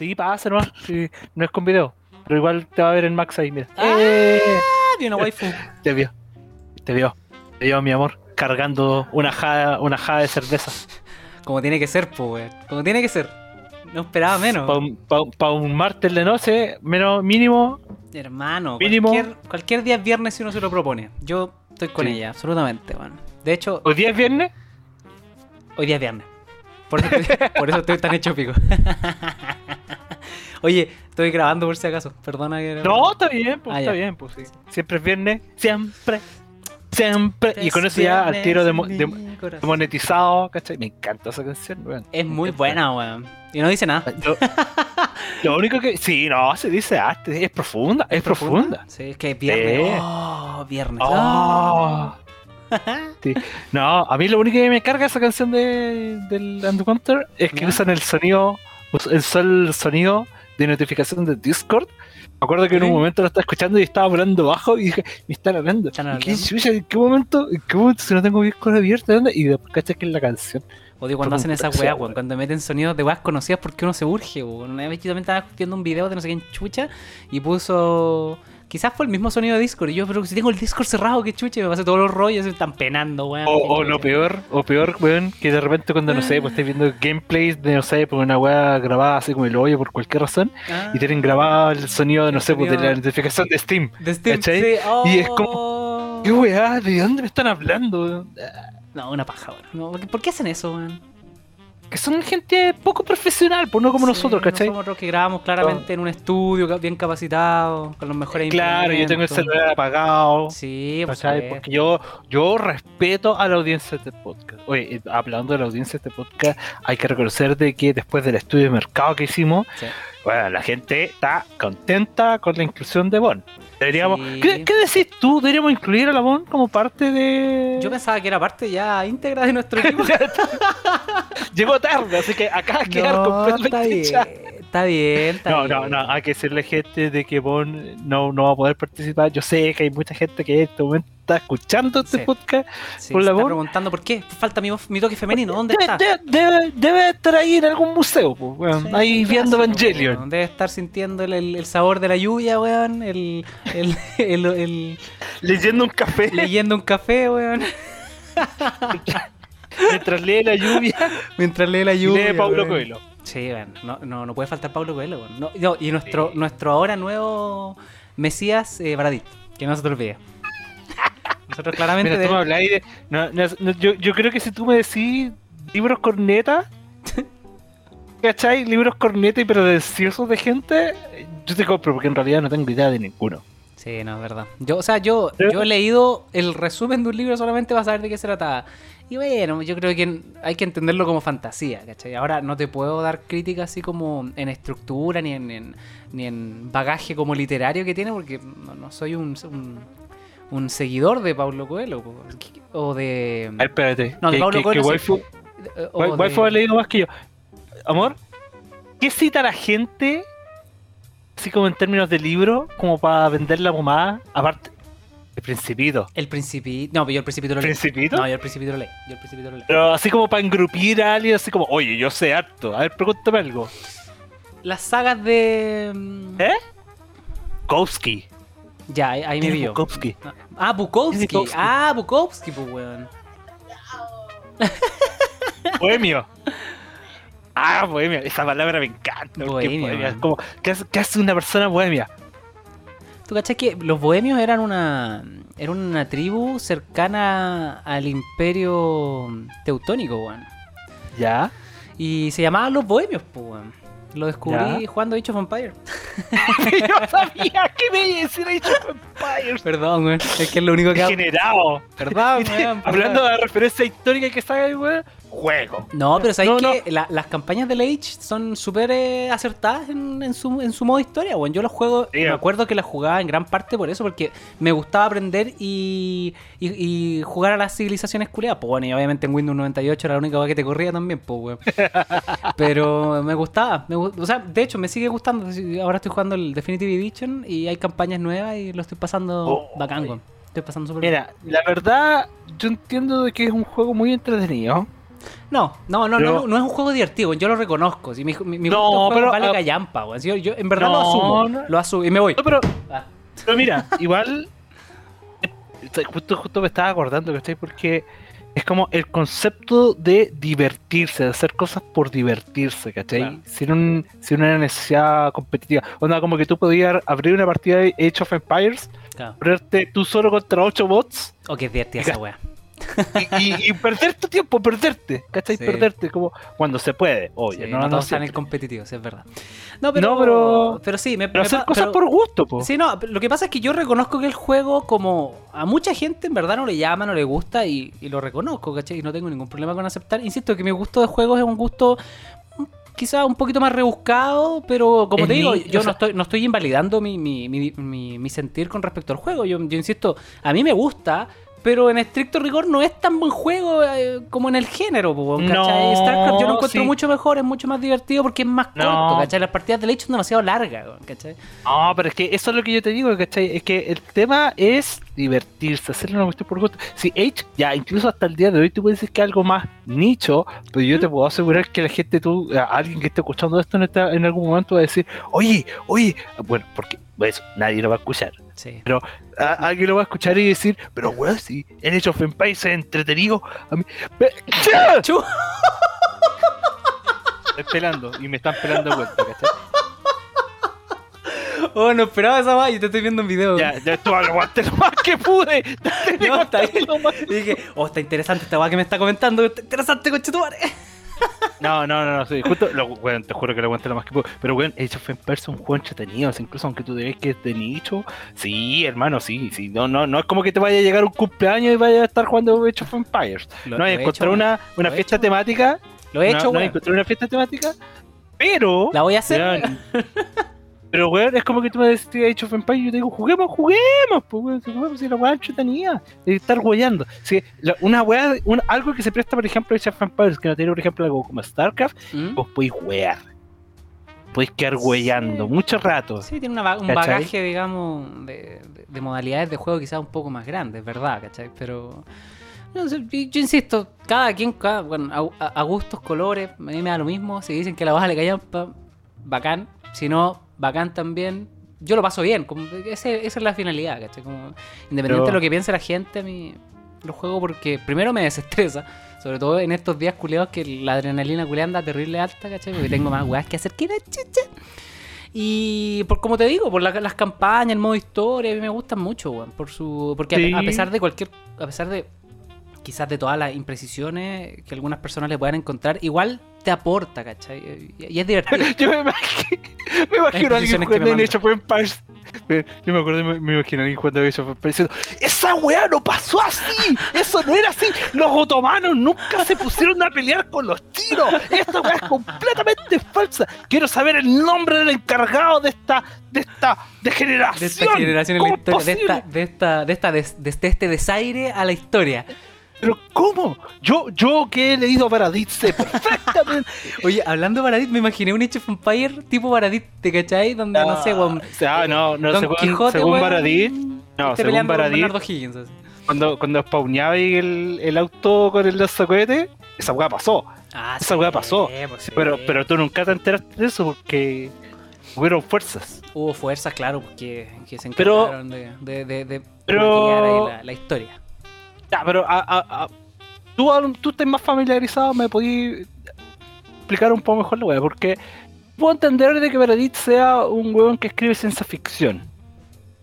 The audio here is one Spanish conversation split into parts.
Sí, pasa nomás. Sí, no es con video. Pero igual te va a ver en Max ahí, mira. Ah. ¡Eh! Tiene una waifu. Te vio. Te vio. Te vio, mi amor. Cargando una jada, una jada de cerveza. Como tiene que ser, pues. Como tiene que ser. No esperaba menos. Para un, pa un- pa un martes de noche, menos mínimo. Hermano, Mínimo. Cualquier, cualquier día es viernes si uno se lo propone. Yo estoy con Sí. ella, absolutamente, weón. De hecho, ¿Hoy día es viernes? hoy día es viernes. Por eso estoy, por eso estoy tan hecho pico. Oye, estoy grabando por si acaso. Perdona que. No, está bien, pues Ah, está ya. bien, pues sí. Siempre es viernes. Siempre. Siempre. Y con eso ya al tiro de, mo- de- de monetizado, ¿cachai? Me encanta esa canción, weón. Es muy buena, weón. Y no dice nada. Lo, lo único que. Sí, no, se dice arte. Es profunda, es profunda. Sí, es que es viernes. Sí. Oh, viernes. Oh. Sí. No, a mí lo único que me carga esa canción de, del Undercounter es que usan el sonido, usan el sonido de notificación de Discord. Me acuerdo que en un momento lo estaba escuchando y estaba hablando bajo y dije, me están hablando. Están ¿Y qué chucha? ¿En qué momento? ¿En qué momento si no tengo Discord abierto? ¿Dónde? Y después caché que es la canción. Odio cuando hacen weas, weón. weón. Cuando meten sonidos de weas conocidas porque uno se urge, weón. Una vez yo también estaba viendo un video de no sé quién chucha y puso. Quizás fue el mismo sonido de Discord. Y yo, pero si tengo el Discord cerrado, qué chucha. Y me pasé todos los rollos están penando, weón. O, o lo peor, o peor, weón, que de repente cuando, no sé, pues estáis viendo gameplays de, no sé, por una weá grabada así como el hoyo por cualquier razón, Ah, y tienen grabado el sonido, no El sé, pues de la notificación de Steam. de Steam, ¿cachai? sí. Y es Oh. ¿Qué weá? ¿De dónde me están hablando? No, una paja, weón. No, ¿por qué- ¿Por qué hacen eso, weón? Que son gente poco profesional, pues no como Sí, nosotros, no ¿cachai? somos otros que grabamos claramente en un estudio bien capacitado, con los mejores Claro, yo tengo el celular apagado. Sí, pues, ¿cachai? eh, Porque yo, yo respeto a la audiencia de este podcast. Oye, eh, hablando de la audiencia de este podcast, hay que reconocer de que después del estudio de mercado que hicimos, sí. bueno, la gente está contenta con la inclusión de Bon. Deberíamos. Sí. ¿Qué, qué decís tú? ¿Deberíamos incluir a la Bon como parte de.? Yo pensaba que era parte ya íntegra de nuestro equipo. Llegó tarde, así que acá a quedar No, completamente está bien, está No, bien. no, no, hay que decirle gente de que Bon no, no va a poder participar. Yo sé que hay mucha gente que en este momento está escuchando este Sí. podcast. Sí, por se la está preguntando por qué. Falta mi, mi toque femenino. ¿Dónde Debe, está? debe- debe- debe estar ahí en algún museo, pues, weón, Sí, ahí ¿qué viendo Evangelion. weón? Debe estar sintiendo el, el- el sabor de la lluvia, weón. El, el, Leyendo un café leyendo un café, weón. mientras lee la lluvia Mientras lee la lluvia. lee weón. Coelho. Sí, weón. No, no, no puede faltar Pablo Coelho. No, no, y nuestro, Sí. nuestro ahora nuevo Mesías eh, Baradit. Que no se te olvide. Nosotros claramente. Mira, tú me de. yo, yo creo que si tú me decís libros corneta, ¿cachai? Libros corneta y pretenciosos de gente, yo te compro porque en realidad no tengo idea de ninguno. Sí, no, es verdad. Yo, o sea, yo, Pero- yo he leído el resumen de un libro solamente para saber de qué se trataba. Y bueno, yo creo que hay que entenderlo como fantasía, ¿cachai? Ahora no te puedo dar crítica así como en estructura ni en, en- ni en bagaje como literario que tiene, porque no, no soy un, un, un seguidor de Paulo Coelho o de... A ver, espérate. No, de que, Pablo que- Coelho que waifu, o Wai- de- waifu ha leído más que yo. Amor, ¿qué cita la gente? Así como en términos de libro, como para vender la pomada. Aparte, el Principito. El Principito... No, pero yo el Principito lo leí. ¿Principito? No, yo el Principito lo leí. Yo el Principito lo leí. Pero así como para engrupir a alguien, así como, oye, yo sé harto. A ver, pregúntame algo. Las sagas de... mm, ¿Eh? Kowski. Ya, ahí, ahí me vi yo. Bukowski. Ah, Bukowski. Bukowski. Ah, Bukowski, pues, weón. Bohemio. Ah, bohemia. Esa palabra me encanta. bohemia es como, ¿qué hace, qué hace una persona bohemia? ¿Tú cachai que los bohemios eran una eran una tribu cercana al imperio teutónico, weón? ¿Ya? Y se llamaban los bohemios, pues, weón. Lo descubrí Ya. jugando Age of Empire. yo sabía que me iba a decir Age of Empires. Perdón, weón. Es que es lo único que hago. Degenerado. Perdón. Hablando de la referencia histórica que saca el weón, juego. No, pero ¿sabes No, que las campañas de Age son súper eh, acertadas en, en su, en su modo historia, weón. Yo los juego, Sí, me eh. acuerdo que las jugaba en gran parte por eso, porque me gustaba aprender y, y, y jugar a las civilizaciones culiadas. Pues bueno, y obviamente en Windows 98 era la única cosa que te corría también, pues, weón. Pero me gustaba, me gu- o sea, de hecho me sigue gustando. Ahora estoy jugando el Definitive Edition y hay campañas nuevas y lo estoy pasando Oh, bacán. Estoy pasando súper bien. Mira, la verdad, yo entiendo de que es un juego muy entretenido. No, no, no, Pero- no, no es un juego divertido, yo lo reconozco. Si mi, mi, mi No, juego pero, vale ah, callampa. Si Yo, yo en verdad lo asumo, no. lo asumo y me voy. No, pero, Ah. pero mira, igual. Justo, justo me estaba acordando, ¿cachai? Porque es como el concepto de divertirse, de hacer cosas por divertirse, ¿cachai? Claro. Sin, un, sin una necesidad competitiva. Onda, como que tú podías abrir una partida de Age of Empires, Claro. ponerte tú solo contra 8 bots O que es divertida esa weá. Y, y- y perder tu tiempo, perderte, ¿cachai? Sí. Perderte, como cuando se puede, oye, Sí, no, no, no, todos están en competitivos, es verdad. No, pero, No, pero- pero sí, me, Pero me hacer cosas pero- por gusto, po. Sí, no, lo que pasa es que yo reconozco que el juego, como a mucha gente en verdad no le llama, no le gusta y, y lo reconozco, ¿cachai? Y no tengo ningún problema con aceptar. Insisto que mi gusto de juegos es un gusto mm, quizá un poquito más rebuscado, pero como Es te digo, yo no, sea- estoy, no estoy invalidando mi, mi, mi, mi- mi sentir con respecto al juego. Yo, yo insisto, a mí me gusta. Pero en estricto rigor no es tan buen juego eh, como en el género, ¿cachai? No, StarCraft yo lo encuentro sí. mucho mejor, es mucho más divertido porque es más No. corto, ¿cachai? Las partidas de Age son demasiado largas, ¿cachai? No, pero es que eso es lo que yo te digo, ¿cachai? Es que el tema es divertirse, hacerle una cuestión por gusto. Si Age, ya incluso hasta el día de hoy, tú puedes decir que es algo más nicho, pero yo te puedo asegurar que la gente, tú, alguien que esté escuchando esto en, esta- en algún momento va a decir, oye, oye, bueno, porque eso, nadie lo va a escuchar. Sí. A- alguien lo va a escuchar y decir, pero weón, si en Age of Empires es entretenido, a mí. Estoy pelando y me están pelando de vuelta, ¿cachai? Oh, no esperaba esa va y te estoy viendo en video. Ya, ya esto aguanté lo más que pude. No, está bien. Más- Y dije, oh, está interesante esta weá que me está comentando. Está interesante, conchetumare. No, no, no, no, sí, justo, lo, weón, te juro que lo aguanté lo más que pude. Pero, weón, Age of Empires es un juego entretenido, incluso aunque tú digas que es de nicho, sí, hermano, sí, sí, no, no, no es como que te vaya a llegar un cumpleaños y vaya a estar jugando Age of Empires. Lo- no, hay he encontrar hecho, una, una he fiesta temática, Lo he no, hecho, no, weón. encontré una fiesta temática, pero... La voy a hacer. Pero, weón, es como que tú me decís Age of Empires y yo te digo, juguemos, juguemos, pues, weón, si juguemos, si la weá entretenida, de estar weyando. Si, la- una weá, un- algo que se presta, por ejemplo, a Age of Empires, que no tiene, por ejemplo, algo como StarCraft, ¿Mm? vos podéis wear. Podéis quedar weyando mucho rato. Sí, tiene una un ¿Cachai? bagaje, digamos, de, de- de modalidades de juego quizás un poco más grande, es verdad, ¿cachai? Pero. no sé, yo, yo insisto, cada quien, cada, bueno, a, gustos, colores, a mí me da lo mismo. Si dicen que la baja le callan, pa- bacán. Si no, bacán también. Yo lo paso bien, como, ese- esa es la finalidad, ¿cachai? Como, independiente Pero- de lo que piense la gente, a mí lo juego porque primero me desestresa. Sobre todo en estos días culeados que la adrenalina culea anda terrible alta, ¿cachai? Porque tengo más weas que hacer que la chucha. Y por como te digo, por la- las campañas, el modo historia, a mí me gustan mucho, weón. Por su. Porque a- a, pesar de cualquier. A pesar de. Quizás de todas las imprecisiones que algunas personas le puedan encontrar, igual te aporta, ¿cachai? Y, y es divertido. Yo me imagino, me imagino a alguien jugando en. Me- Yo me acuerdo, me, me imagino a alguien jugando en Empires diciendo: ¡Esa weá no pasó así! ¡Eso no era así! ¡Los otomanos nunca se pusieron a pelear con los chinos! ¡Esta weá es completamente falsa! Quiero saber el nombre del encargado de esta, de esta degeneración. de esta generación en la ¿Cómo es historia, de esta, de esta, de esta, des- desde este desaire a la historia. ¿Pero cómo? Yo, yo que he leído Paradis sé perfectamente. Oye, hablando de Baradit, me imaginé un Age of Empire tipo Baradit, ¿te cachai? Donde, no sé, weón. O sea, no, no, Don según, Quijote, según weón, Baradit, no, según peleando con Baradit, Bernardo Higgins. así. cuando, cuando spawneaba el, el auto con el lanzacohete, esa weá pasó. Ah, Esa weá pasó. pues sí. Pero, pero tú nunca te enteraste de eso porque hubieron fuerzas. Hubo fuerzas, claro, porque que se Pero- encargaron de, de, de, de pero- la, la historia. Ya, pero a, a- a- tú, tú estás más familiarizado, me podías explicar un poco mejor la weá, porque puedo entender de que Baradit sea un weón que escribe ciencia ficción.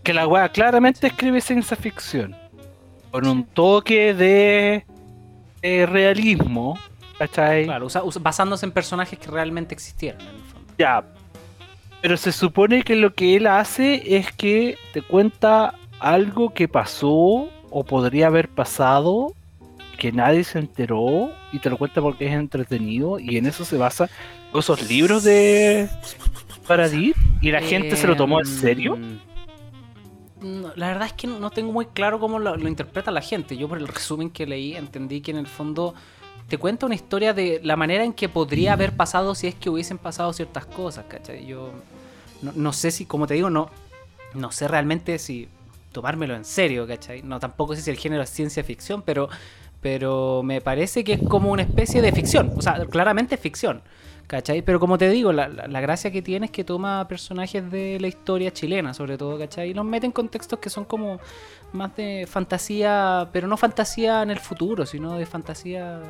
Que la weá claramente escribe ciencia ficción. Con un toque de, de realismo, ¿cachai? Claro, usa- usa- basándose en personajes que realmente existieron, en el fondo. Ya. Pero se supone que lo que él hace es que te cuenta algo que pasó o podría haber pasado que nadie se enteró y te lo cuenta porque es entretenido y en eso se basa esos libros de Paradis y la gente se lo tomó en serio. No, la verdad es que no tengo muy claro cómo lo, lo interpreta la gente. Yo por el resumen que leí entendí que en el fondo te cuenta una historia de la manera en que podría haber pasado si es que hubiesen pasado ciertas cosas, ¿cachai? Yo no, no sé si, como te digo, no, no sé realmente si tomármelo en serio, ¿cachai? No tampoco sé si el género es ciencia ficción, pero pero me parece que es como una especie de ficción. O sea, claramente ficción. ¿Cachai? Pero como te digo, la, la- la gracia que tiene es que toma personajes de la historia chilena, sobre todo, ¿cachai? Y los mete en contextos que son como más de fantasía, pero no fantasía en el futuro, sino de fantasía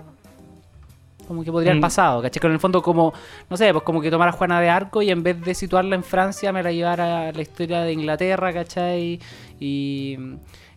como que podría haber Mm. pasado, ¿cachai? Que en el fondo como, no sé, pues como que tomara a Juana de Arco y en vez de situarla en Francia me la llevara a la historia de Inglaterra, ¿cachai? Y,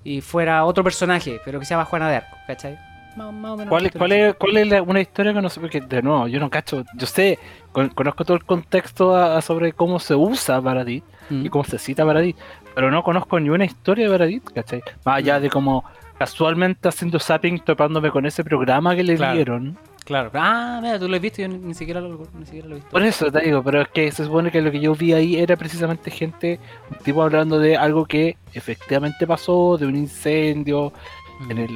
y fuera otro personaje, pero que se llama Juana de Arco, ¿cachai? Más, más o menos. ¿Cuál, es- cuál es, ¿Cuál es la- una historia que no sé? Porque de nuevo, yo no cacho. Yo sé, con- conozco todo el contexto a- a sobre cómo se usa Paradis Mm. y cómo se cita Paradis, pero no conozco ni una historia de Paradis, ¿cachai? Más allá Mm. de como casualmente haciendo zapping, topándome con ese programa que le Claro. dieron. Claro. Ah, mira, tú lo has visto y yo ni, ni siquiera lo, ni siquiera lo he visto. Por eso te digo, pero es que se supone que lo que yo vi ahí era precisamente gente, un tipo hablando de algo que efectivamente pasó, de un incendio Mm. en el,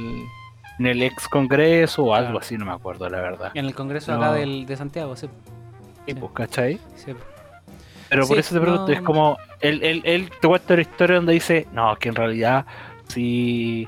en el ex congreso o algo así, no me acuerdo la verdad. En el congreso No. acá del, de Santiago, sí. Sí, pues, ¿cachai? sí. Pero por Sí, eso te pregunto, no- es como, él, él, él te cuenta la historia donde dice, no, que en realidad si,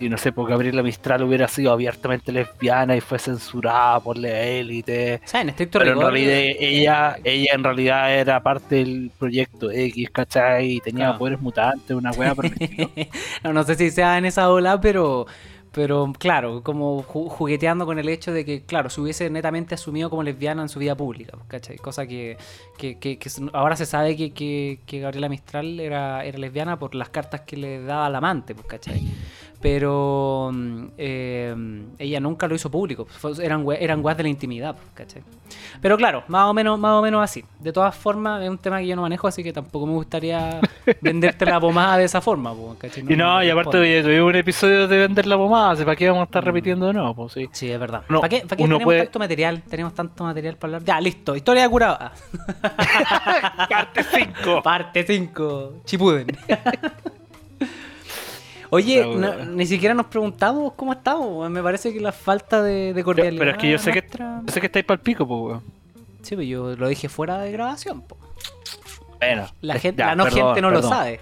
si no sé, porque Gabriela Mistral hubiera sido abiertamente lesbiana y fue censurada por la élite, O sea, en estricto pero en realidad eh, ella, ella en realidad era parte del proyecto X, ¿cachai? Y tenía Claro. poderes mutantes, una wea no, no sé si sea en esa ola, pero, pero claro, como ju- jugueteando con el hecho de que, claro, se hubiese netamente asumido como lesbiana en su vida pública, ¿cachai? Cosa que, que, que- ahora se sabe que, que- que Gabriela Mistral era, era lesbiana por las cartas que le daba al amante, pues, ¿cachai? Pero mm, eh, ella nunca lo hizo público, eran, eran weas de la intimidad, pues, ¿cachai? Pero claro, más o menos, más o menos así. De todas formas, es un tema que yo no manejo, así que tampoco me gustaría venderte la pomada de esa forma, pues, ¿cachai? y no, y aparte oye, tuvimos un episodio de vender la pomada, ¿para qué vamos a estar repitiendo de nuevo? Pues sí. Sí, es verdad. Uno- ¿Para qué, para qué tenemos puede- tanto material? Tenemos tanto material para hablar. Ya, listo. Historia de curada. Parte 5. Parte 5. Chipuden. Oye, no- ni siquiera nos preguntamos cómo estamos. Me parece que la falta de, de cordialidad. Pero es que yo sé que, nuestra- yo sé que estáis para el pico, pues weón. Sí, pero yo lo dije fuera de grabación. po. Bueno, La, eh, gente, ya, la no perdón, gente no perdón. lo sabe.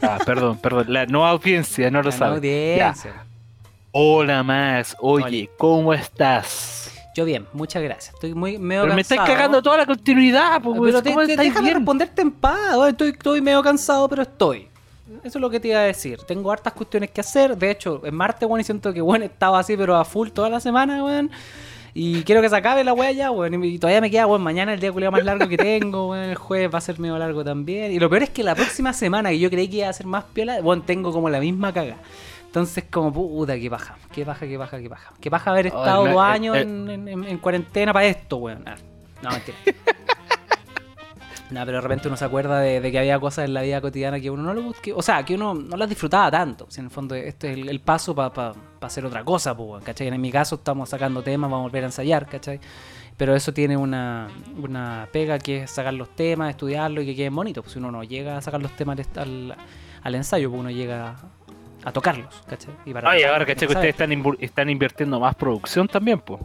Ah, perdón, perdón. La no audiencia no lo La no sabe. Ya. audiencia. Hola, Max. Oye, Oye. ¿cómo estás? Yo bien, muchas gracias. Estoy muy medio Pero me estáis cagando toda la continuidad, pues, Pero te, ¿Cómo te- déjame bien? responderte en paz. Estoy, estoy medio cansado, pero estoy. Eso es lo que te iba a decir. Tengo hartas cuestiones que hacer. De hecho, en martes, weón, y siento que, bueno, estaba así, pero a full toda la semana, weón. Y quiero que se acabe la weá ya, weón. Y todavía me queda, weón, mañana el día culiao más largo que tengo, weón. El jueves va a ser medio largo también. Y lo peor es que la próxima semana, que yo creí que iba a ser más piola, weón, tengo como la misma caga. Entonces, como puta, qué baja, qué baja, qué baja, qué baja. Qué baja haber estado me- dos eh, años eh. en, en- en- en cuarentena para esto, weón. Ah, No, mentira. No, pero de repente uno se acuerda de, que había cosas en la vida cotidiana que uno no lo busque, o sea, que uno no las disfrutaba tanto. Si en el fondo este es el, paso para hacer otra cosa, pues, ¿cachai? En mi caso estamos sacando temas, vamos a volver a ensayar, ¿cachai? Pero eso tiene una, una pega que es sacar los temas, estudiarlo y que queden bonitos. Pues si uno no llega a sacar los temas al- al ensayo, pues uno llega a tocarlos, ¿cachai? Y para Oye, tocarlos ahora hay que ustedes están, invirtiendo más producción también, pues.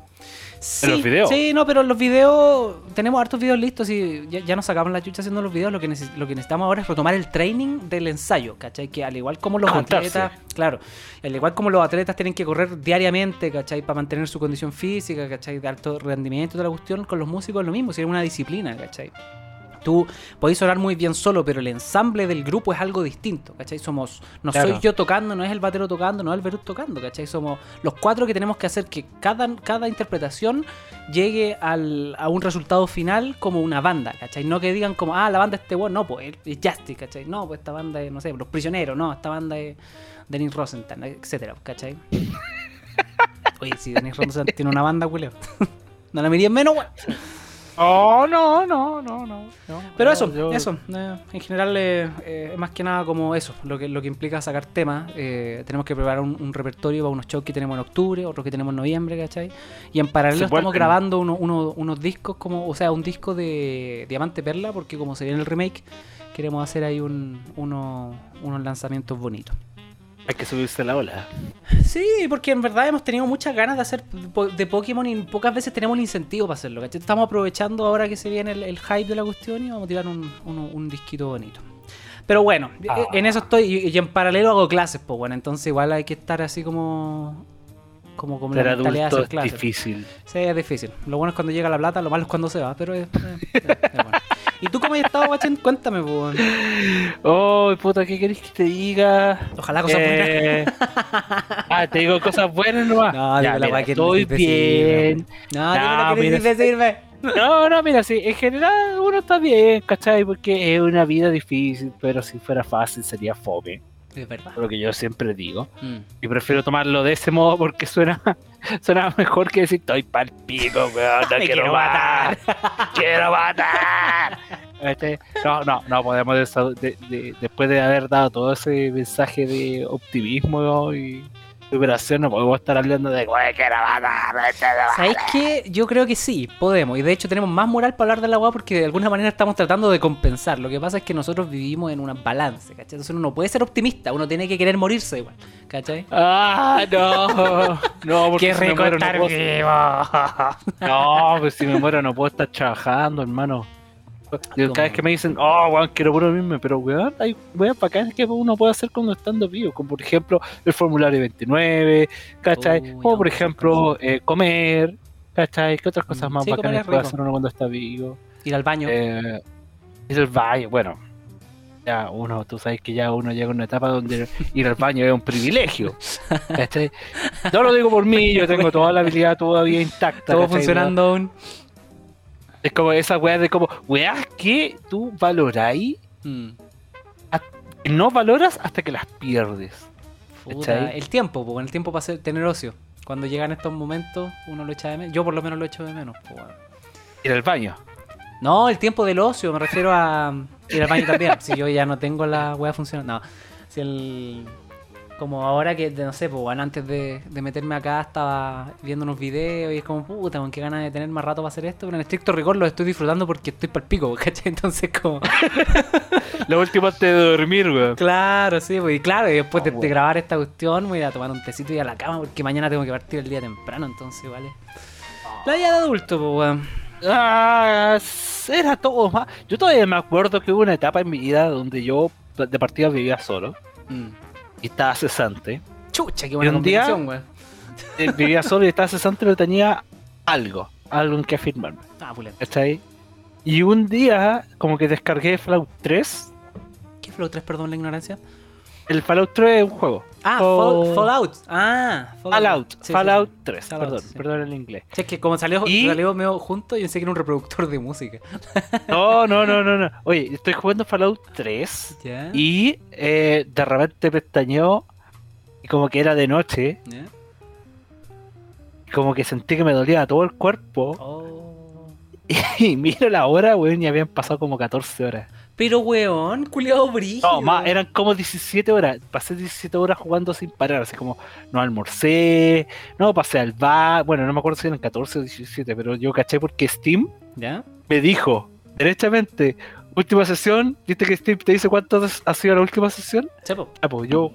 Sí, los videos. Sí, no, pero los videos, tenemos hartos videos listos y ya, ya nos sacamos la chucha haciendo los videos. Lo que, neces- lo que necesitamos ahora es retomar el training del ensayo, ¿cachai? Que al igual como los atletas, claro, al igual como los atletas tienen que correr diariamente, ¿cachai? Para mantener su condición física, ¿cachai? De alto rendimiento y toda la cuestión, con los músicos es lo mismo, si es una disciplina, ¿cachai? Tú podéis sonar muy bien solo, pero el ensamble del grupo es algo distinto, ¿cachai? Somos, no Claro. soy yo tocando, no es el batero tocando, no es el Berut tocando, ¿cachai? Somos los cuatro que tenemos que hacer que cada, cada interpretación llegue al- a un resultado final como una banda, ¿cachai? No que digan como, ah, la banda es este bueno, no, pues es Justice, ¿cachai? No, pues esta banda es, no sé, Los Prisioneros, no, esta banda es Denis Rosenthal, etcétera, ¿cachai? Oye, si Denis Rosenthal tiene una banda, culeo. no la mirían menos, weón. Oh, no, no, no, no. no. Pero eso, yo- eso. eh, en general, eh, eh, más que nada como eso, lo que, lo que implica sacar temas. eh, tenemos que preparar un, un repertorio para unos shows que tenemos en octubre, otros que tenemos en noviembre, ¿cachai? Y en paralelo estamos grabando uno- uno- unos discos, como o sea, un disco de Diamante Perla, porque como se viene el remake, queremos hacer ahí un, uno- unos lanzamientos bonitos. Hay que subirse la ola. Sí, porque en verdad hemos tenido muchas ganas de hacer de Pokémon y pocas veces tenemos el incentivo para hacerlo. ¿cachai? Estamos aprovechando ahora que se viene el, el hype de la cuestión y vamos a tirar un, un- un disquito bonito. Pero bueno, Ah. en eso estoy y, y en paralelo hago clases, pues bueno, entonces igual hay que estar así como como, como la Ser mentalidad de adulto hacer es difícil. Sí, es difícil. Lo bueno es cuando llega la plata, lo malo es cuando se va, pero es, es- es- es bueno. ¿Y tú cómo has estado, guachín? Cuéntame, pues. Oh, puta, ¿qué querés que te diga? Ojalá cosas buenas. Eh, ah, te digo cosas buenas nomás. No, Ya, la mira, weá que estoy bien. decirme. No, No, que mira, decirme. No, no, mira, sí, en general uno está bien, ¿cachai? Porque es una vida difícil, pero si fuera fácil sería fome, Es verdad. lo que yo siempre digo. Mm. Y prefiero tomarlo de ese modo porque suena, suena mejor que decir estoy pa'l pico, weón, no quiero, quiero matar, quiero matar. Este, No, no, no podemos de- de- después de haber dado todo ese mensaje de optimismo y superación, no podemos estar hablando de. ¿Sabéis qué? Yo creo que sí, podemos. Y de hecho tenemos más moral para hablar de la weá porque de alguna manera estamos tratando de compensar. Lo que pasa es que nosotros vivimos en un balance, ¿cachai? Entonces uno no puede ser optimista, uno tiene que querer morirse igual, ¿cachai? Ah, no, no, porque Qué si me rico no estar puedo- vivo. No, pues si me muero no puedo estar trabajando, hermano. Yo, cada vez que me dicen, oh, weón, quiero puro mismo, pero weón, hay weón bacanas que uno puede hacer cuando estando vivo, como por ejemplo el formulario 29, ¿cachai? Uy, no, por ejemplo eh, comer, ¿cachai? ¿Qué otras cosas Mm, más sí, bacanas puede hacer uno cuando está vivo? Ir al baño. Eh, ir al baño, bueno. Ya uno, tú sabes que ya uno llega a una etapa donde ir al baño es un privilegio. ¿cachai? No lo digo por mí, yo tengo toda la habilidad todavía intacta. Todo funcionando aún. Es como esa weá de como, weá que tú valoráis, Mm. no valoras hasta que las pierdes. El tiempo, pues, el tiempo para tener ocio. Cuando llegan estos momentos, uno lo echa de menos. Yo por lo menos lo echo de menos. Ir al baño. No, el tiempo del ocio, me refiero a ir al baño también. si yo ya no tengo la weá funcionando. No. Si el. Como ahora que, no sé, pues bueno, antes de, de meterme acá estaba viendo unos videos y es como, puta, con qué ganas de tener más rato para hacer esto, pero en estricto rigor lo estoy disfrutando porque estoy para el pico, ¿cachai? Entonces como... Lo último antes de dormir, weón. Claro, sí, pues y claro, y después de, Ah, de grabar esta cuestión voy a ir a tomar un tecito y a la cama porque mañana tengo que partir el día temprano, entonces, ¿vale? La vida de adulto, pues, weón. Ah, era todo más. Yo todavía me acuerdo que hubo una etapa en mi vida donde yo de partida vivía solo Mm. Y estaba cesante. Chucha, qué buena Y un día- combinación, weón. Eh, vivía solo y estaba cesante, pero tenía algo, algo en que afirmarme. Ah. ¿Está ahí? Y un día, como que descargué Fallout 3. ¿Qué Flow 3, perdón la ignorancia? El Fallout 3 es un juego. Ah, Oh. Fall- Fallout. Ah, Fallout, sí, Fallout sí. 3, Fallout, perdón, sí. perdón el inglés. Sí, es que como salió, Y- salió medio junto, yo pensé que era un reproductor de música. No, no, no, no, no. Oye, estoy jugando Fallout 3 ¿Ya? y eh, de repente pestañeó y como que era de noche como que sentí que me dolía todo el cuerpo Oh. y miro la hora, weón, y habían pasado como 14 horas. Pero, weón, culiado brillo. No, más, eran como 17 horas. Pasé 17 horas jugando sin parar, así como no almorcé, no pasé al bar. Bueno, no me acuerdo si eran 14 o 17, pero yo caché porque Steam ¿Ya? me dijo derechamente, última sesión, viste que Steam te dice cuánto ha sido la última sesión. Chepo. Ah, pues yo.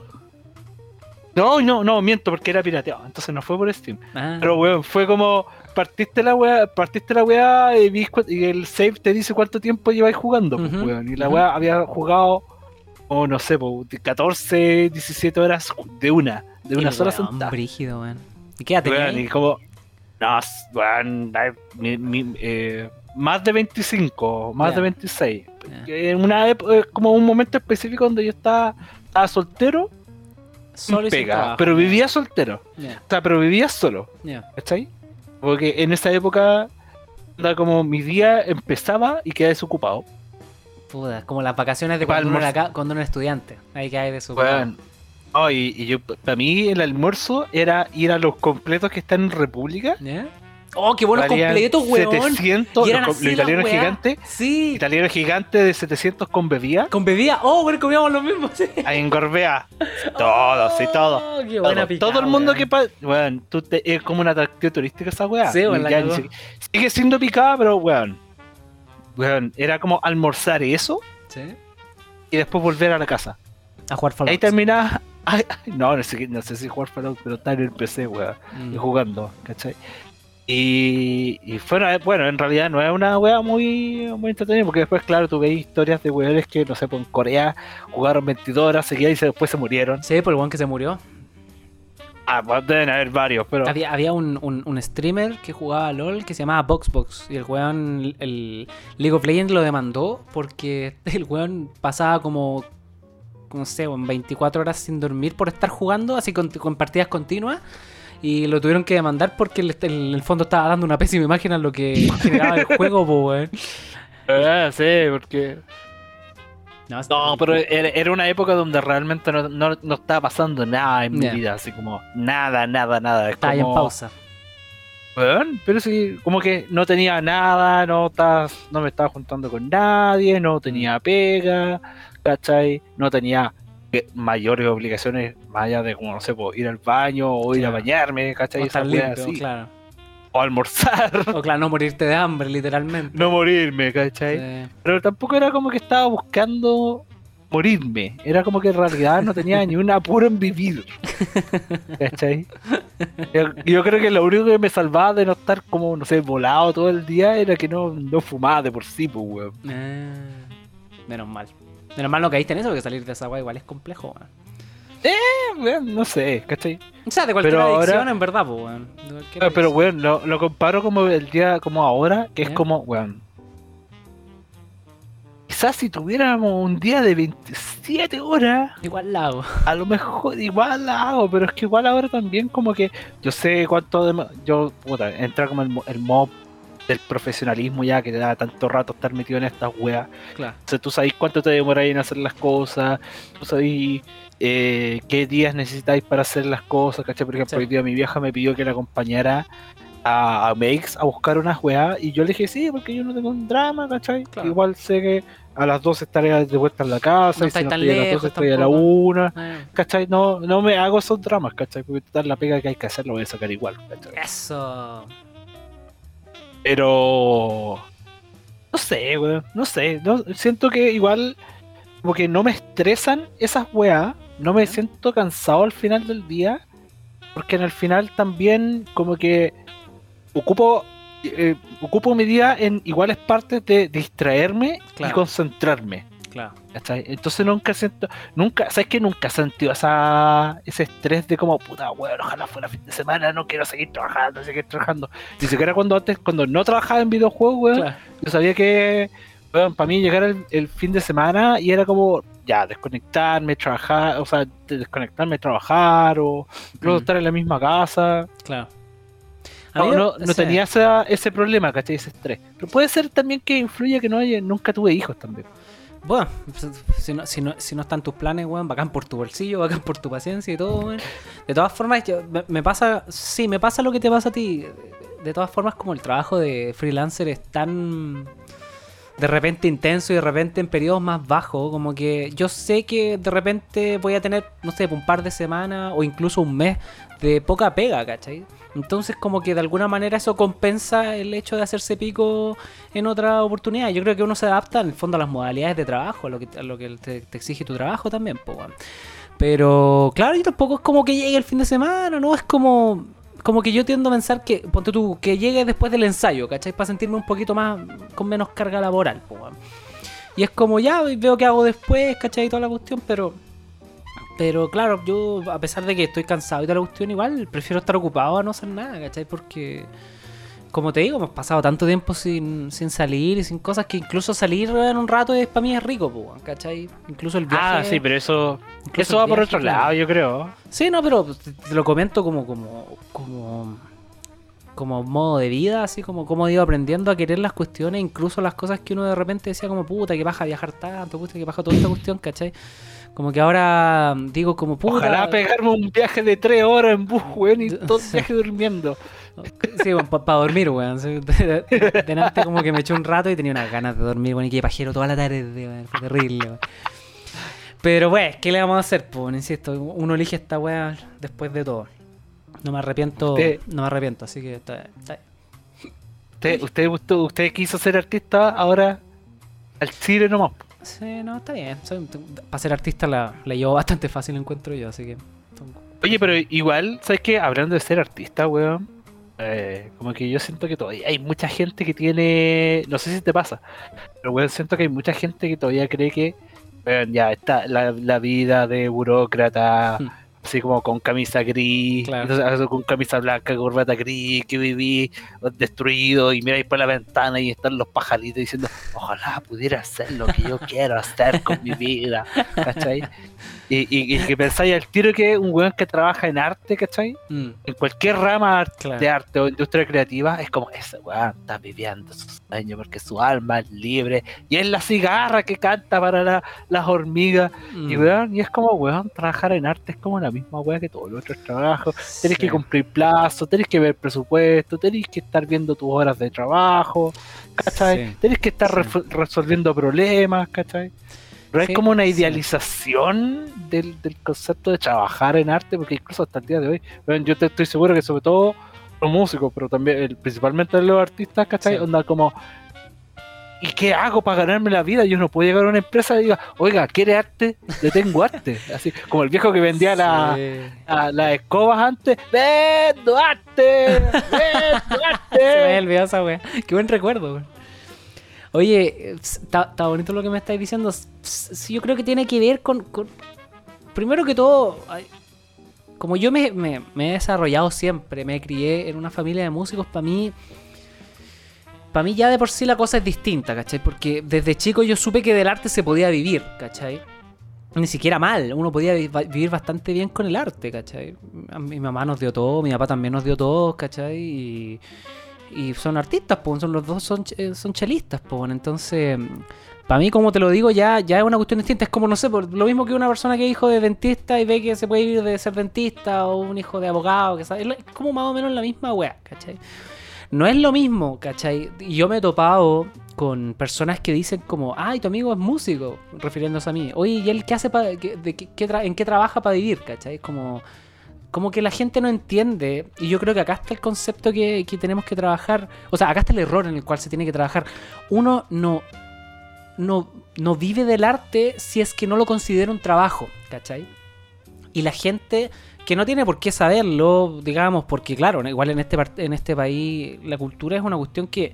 No, no, no, miento porque era pirateado, entonces no fue por Steam. Ah. Pero weón, fue como partiste la weá, partiste la weá y, y el save te dice cuánto tiempo lleváis jugando, pues, Ujú, weón. Y la ujú. weá había jugado, o no sé, pues, de 14, 17 horas de una, de una sola weón, sentada. brígido, weón. ¿Y qué Weón, y como, no, weón, mi- mi- eh, más de 25, más Ya. de 26. Ya. Que En una época, eh, como un momento específico donde yo estaba, estaba soltero, Solo pega, pero vivía soltero. Ya, O sea, pero vivía solo, ya. ¿cachai? Porque en esa época, era como mi día empezaba y quedaba desocupado. Puta, como las vacaciones de cuando uno, era, cuando uno era estudiante. Ahí que hay de su. Weón. No, y, y yo, para mí el almuerzo era ir a los completos que están en República. Oh, qué buenos completos, weón. 700, Y eran los, así los las italianos gigantes. Sí. Italiano gigante de 700 con bebida. Con bebida. Oh, bueno, comíamos lo mismo. Sí. Ahí en Gorbea. Todo, sí, todo. Oh, qué buena Todo, picada, todo el mundo que pasa. Weón, tú te- es como un atractivo turístico esa weá. Sí, weón, ni siquiera- sigue siendo picada, pero weón. Weón, era como almorzar eso Sí. y después volver a la casa. A jugar Fallout. Ahí terminás. ay, ay, no, no sé, no sé si jugar Fallout, pero está en el PC, weón. Mm. y jugando, ¿cachai? Y, y fue una- bueno, en realidad no es una wea muy, muy entretenida, porque después, claro, tú veis historias de weones que, no sé, pues en Corea jugaron 22 horas seguidas y se- después se murieron. Sí, por el weón que se murió. Ah, pues deben haber varios, pero. Había, había un, un- un streamer que jugaba LOL que se llamaba Boxbox. Y el weón, el League of Legends lo demandó porque el weón pasaba como, no sé, en 24 horas sin dormir por estar jugando, así con, con partidas continuas. Y lo tuvieron que demandar porque el, el- en el fondo estaba dando una pésima imagen a lo que generaba el juego, po, weón. Ah, sí, porque. No, No, pero era, era una época donde realmente no, no, no estaba pasando nada en mi vida, así como nada, nada, nada. Es estaba en pausa. Weón, pero sí, como que no tenía nada, no, estaba, no me estaba juntando con nadie, no tenía pega, ¿cachai? No tenía mayores obligaciones más allá de, como no sé, pues, ir al baño o ir a bañarme, O ¿cachai? estar limpio, así. claro. O almorzar, O claro, no morirte de hambre, literalmente. no morirme, ¿cachai? Sí. Pero tampoco era como que estaba buscando morirme. Era como que en realidad no tenía ni un apuro en vivir. ¿Cachai? Yo, yo creo que lo único que me salvaba de no estar como, no sé, volado todo el día era que no, no fumaba de por sí, pues, weón. Ah, menos mal. Menos mal no caíste en eso, porque salir de esa agua igual es complejo, weón. Eh, weón, no sé, ¿cachai? O sea, de cualquier Pero ahora- adicción, en verdad, pues, weón. Ah, Pero, weón, lo, lo comparo como el día, como ahora, que es como, weón. Quizás si tuviéramos un día de 27 horas, Igual la hago. a lo mejor igual la hago, pero es que igual ahora también como que yo sé cuánto de, yo puta, entra como el, el mob del profesionalismo ya que te da tanto rato estar metido en estas weas. Claro. O sea, tú sabes cuánto te demoráis en hacer las cosas, tú sabes eh, qué días necesitáis para hacer las cosas, ¿cachai? Por ejemplo, Sí. hoy día mi vieja me pidió que la acompañara a, a Makes a buscar unas weas y yo le dije sí, porque yo no tengo un drama, ¿cachai? Claro. Igual sé que a las 12 estaré de vuelta en la casa, No y si no estoy a las lejos 12 estoy a la tampoco. 1. Eh, ¿cachai? No, no me hago esos dramas, ¿cachai? Porque total la pega que hay que hacer lo voy a sacar igual, ¿cachai? Eso. Pero. No sé, weón. No sé. No, siento que igual. Como que no me estresan esas weas. No me siento cansado al final del día. Porque en el final también, como que. Ocupo. eh, ocupo mi día en iguales partes de distraerme y concentrarme. Claro. ¿cachai? Entonces nunca siento, nunca, ¿sabes que Nunca he sentido esa, ese estrés de como, puta, weón, ojalá fuera fin de semana, no quiero seguir trabajando, seguir trabajando. Ni siquiera cuando antes, cuando no trabajaba en videojuegos, weón, Claro. yo sabía que, weón, para mí llegar el, el fin de semana y era como, ya, desconectarme, trabajar, o sea, de- desconectarme, trabajar, o incluso Mm. estar en la misma casa. Claro. No, mí, no, no sea, tenía esa- ese problema, ¿cachai? Ese estrés. Pero puede ser también que influya que no haya, nunca tuve hijos también. Bueno, si no, si, no, si no están tus planes, weón, bacán por tu bolsillo, bacán por tu paciencia y todo, weón. De todas formas, yo- me, me pasa, sí, me pasa lo que te pasa a ti. De todas formas, como el trabajo de freelancer es tan de repente intenso y de repente en periodos más bajos, como que yo sé que de repente voy a tener, no sé, un par de semanas o incluso un mes de poca pega, ¿cachai? Entonces como que de alguna manera eso compensa el hecho de hacerse pico en otra oportunidad. Yo creo que uno se adapta en el fondo a las modalidades de trabajo, a lo que, a lo que te, exige tu trabajo también, weón. Pero claro, y tampoco es como que llegue el fin de semana, ¿no? Es como, como que yo tiendo a pensar que, ponte tú, que llegue después del ensayo, ¿cachai? Para sentirme un poquito más, con menos carga laboral, po. Y es como ya, veo qué hago después, ¿cachai? Toda la cuestión, pero... Pero claro, yo a pesar de que estoy cansado y toda la cuestión, igual prefiero estar ocupado a no hacer nada, ¿cachai? Porque, como te digo, hemos pasado tanto tiempo sin, sin salir y sin cosas que incluso salir en un rato es, para mí es rico, po, ¿cachai? Incluso el viaje... Ah, sí, pero eso, eso va por otro claro. lado, yo creo. Sí, no, pero te, te lo comento como, como, como, como modo de vida, así como, como he ido aprendiendo a querer las cuestiones, incluso las cosas que uno de repente decía como puta, que baja viajar tanto, puta, que baja toda esta cuestión, ¿cachai? Como que ahora digo como puta. Ojalá pegarme un viaje de tres horas en bus, weón, y todo el viaje durmiendo. Sí, para dormir, weón. Delante como que me eché un rato y tenía unas ganas de dormir, weón, y que pajero toda la tarde, weón. Fue terrible, weón. Pero, weón, ¿qué le vamos a hacer, pues? Insisto, uno elige esta weá después de todo. No me arrepiento, Usted- no me arrepiento, así que está, está- Usted, usted, usted, usted quiso ser artista, ahora al chile nomás. Sí, no, está bien. Soy- para ser artista la, la llevo bastante fácil, encuentro yo, así que... Oye, pero igual, ¿sabes qué? Hablando de ser artista, weón. eh, como que yo siento que todavía hay mucha gente que tiene. No sé si te pasa, pero weón, siento que hay mucha gente que todavía cree que. weón, ya está la, la vida de burócrata, Hmm. Así como con camisa gris, Claro. entonces, así con camisa blanca, corbata gris, que viví destruido y miráis por la ventana y están los pajaritos diciendo, ojalá pudiera hacer lo que yo quiero hacer con mi vida, ¿cachai? Y, y- y que pensáis al tiro que un weón que trabaja en arte, ¿cachai? Mm, En cualquier rama Claro. de arte o industria creativa, es como ese weón está viviendo su sueño porque su alma es libre y es la cigarra que canta para la- las hormigas. Y mm. weón, y es como weón, trabajar en arte es como la misma weá que todos los otros trabajos. Tenés Sí. que cumplir plazo, tenés que ver presupuesto, tenés que estar viendo tus horas de trabajo, ¿cachai? Sí. Tenés que estar Sí. resolviendo problemas, ¿cachai? Pero es como una idealización del, del concepto de trabajar en arte, porque incluso hasta el día de hoy, weón, yo te estoy seguro que sobre todo los músicos, pero también el- principalmente los artistas, ¿cachai? Onda como, ¿y qué hago para ganarme la vida? Yo no puedo llegar a una empresa y diga, oiga, ¿quiere arte? Le tengo arte. Así como el viejo que vendía la, Sí. las escobas antes. ¡Vendo arte! ¡Vendo Se me arte! olvidado esa wea. Qué buen recuerdo, weón. Oye, está bonito lo que me estáis diciendo. S- s- Yo creo que tiene que ver con. con- Primero que todo, como yo me, me- me he desarrollado siempre, me crié en una familia de músicos, para mí. Para mí ya de por sí la cosa es distinta, ¿cachai? Porque desde chico yo supe que del arte se podía vivir, ¿cachai? Ni siquiera mal, uno podía vivir bastante bien con el arte, ¿cachai? A Mi mamá nos dio todo, mi papá también nos dio todo, ¿cachai? Y, y son artistas, pues, son los dos son, eh, son chelistas, pues, entonces, para mí, como te lo digo, ya, ya es una cuestión distinta, es como, no sé, por lo mismo que una persona que es hijo de dentista y ve que se puede vivir de ser dentista, o un hijo de abogado, que es como más o menos la misma weá, ¿cachai? No es lo mismo, ¿cachai? Yo me he topado con personas que dicen como, ay, tu amigo es músico, refiriéndose a mí. Oye, ¿y él qué hace para, en qué trabaja para vivir, ¿cachai? Como, como que la gente no entiende, y yo creo que acá está el concepto que, que tenemos que trabajar, o sea, acá está el error en el cual se tiene que trabajar. Uno no, no, no vive del arte si es que no lo considera un trabajo, ¿cachai? Y la gente que no tiene por qué saberlo, digamos, porque claro, igual en este, en este país la cultura es una cuestión que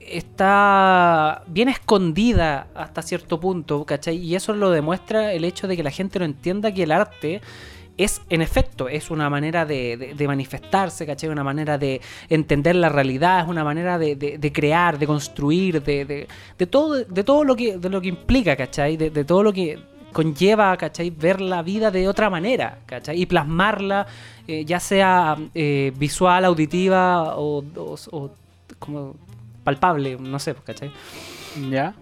está bien escondida hasta cierto punto, ¿cachai? Y eso lo demuestra el hecho de que la gente no entienda que el arte es, en efecto, es una manera de, manifestarse, ¿cachai? Una manera de entender la realidad, es una manera de, crear, de construir, de, todo, de todo lo que, de lo que implica, ¿cachai? De todo lo que conlleva, ¿cachai? Ver la vida de otra manera, ¿cachai? Y plasmarla, eh, ya sea eh, visual, auditiva o, o- o como palpable, no sé, ¿cachai? ¿Ya?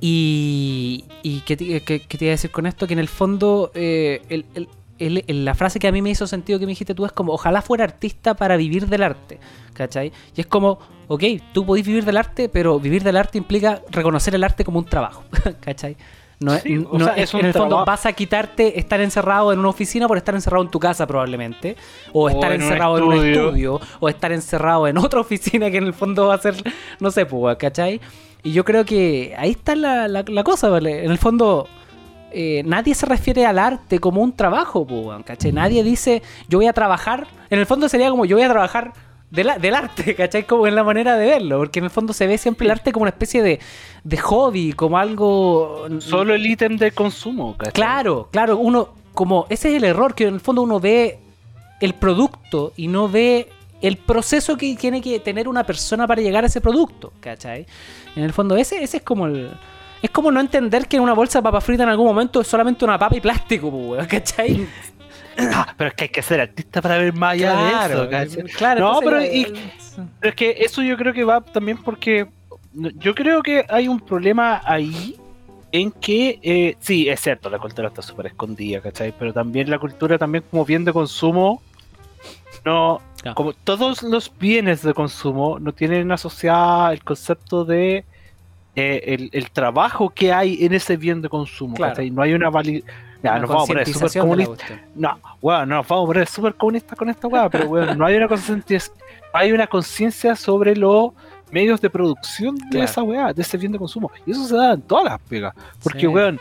Y, y ¿qué, te- qué- qué te iba a decir con esto? Que en el fondo, eh, el- el- el- el- la frase que a mí me hizo sentido que me dijiste tú es como, ojalá fuera artista para vivir del arte, ¿cachai? Y es como, ok, tú podés vivir del arte, pero vivir del arte implica reconocer el arte como un trabajo, ¿cachai? No, es- Sí, o no- sea, es- es un en el fondo vas a quitarte estar encerrado en una oficina por estar encerrado en tu casa probablemente, o estar en un encerrado en un estudio. o estar encerrado en otra oficina que en el fondo va a ser, no sé, pues, ¿cachai? Y yo creo que ahí está la, la- la cosa, ¿vale? En el fondo, eh, nadie se refiere al arte como un trabajo, pues, ¿cachai? Nadie dice, yo voy a trabajar, en el fondo sería como, yo voy a trabajar del, del arte, ¿cachai? Como en la manera de verlo, porque en el fondo se ve siempre el arte como una especie de, de hobby, como algo... Solo el ítem de consumo, ¿cachai? Claro, claro, uno, como, ese es el error, que en el fondo uno ve el producto y no ve el proceso que tiene que tener una persona para llegar a ese producto, ¿cachai? En el fondo, ese, ese es como el... Es como no entender que una bolsa de papa frita en algún momento es solamente una papa y plástico, ¿cachai? Ah, pero es que hay que ser artista para ver más allá de eso, ¿cachai? claro. No, pero Pero es que eso yo creo que va también porque yo creo que hay un problema ahí en que eh, sí, es cierto, la cultura está súper escondida, ¿cachai? Pero también la cultura también como bien de consumo no como todos los bienes de consumo no tienen asociada el concepto de eh, el, el trabajo que hay en ese bien de consumo, Claro. ¿cachai? No hay una validez. Ya, nos vamos a poner súper comunistas. No, weón, no nos vamos a poner súper comunistas con esta weá, pero weón, no hay una conciencia, hay una conciencia sobre los medios de producción de Claro. esa weá, de ese bien de consumo. Y eso se da en todas las pegas. Porque, Sí. weón,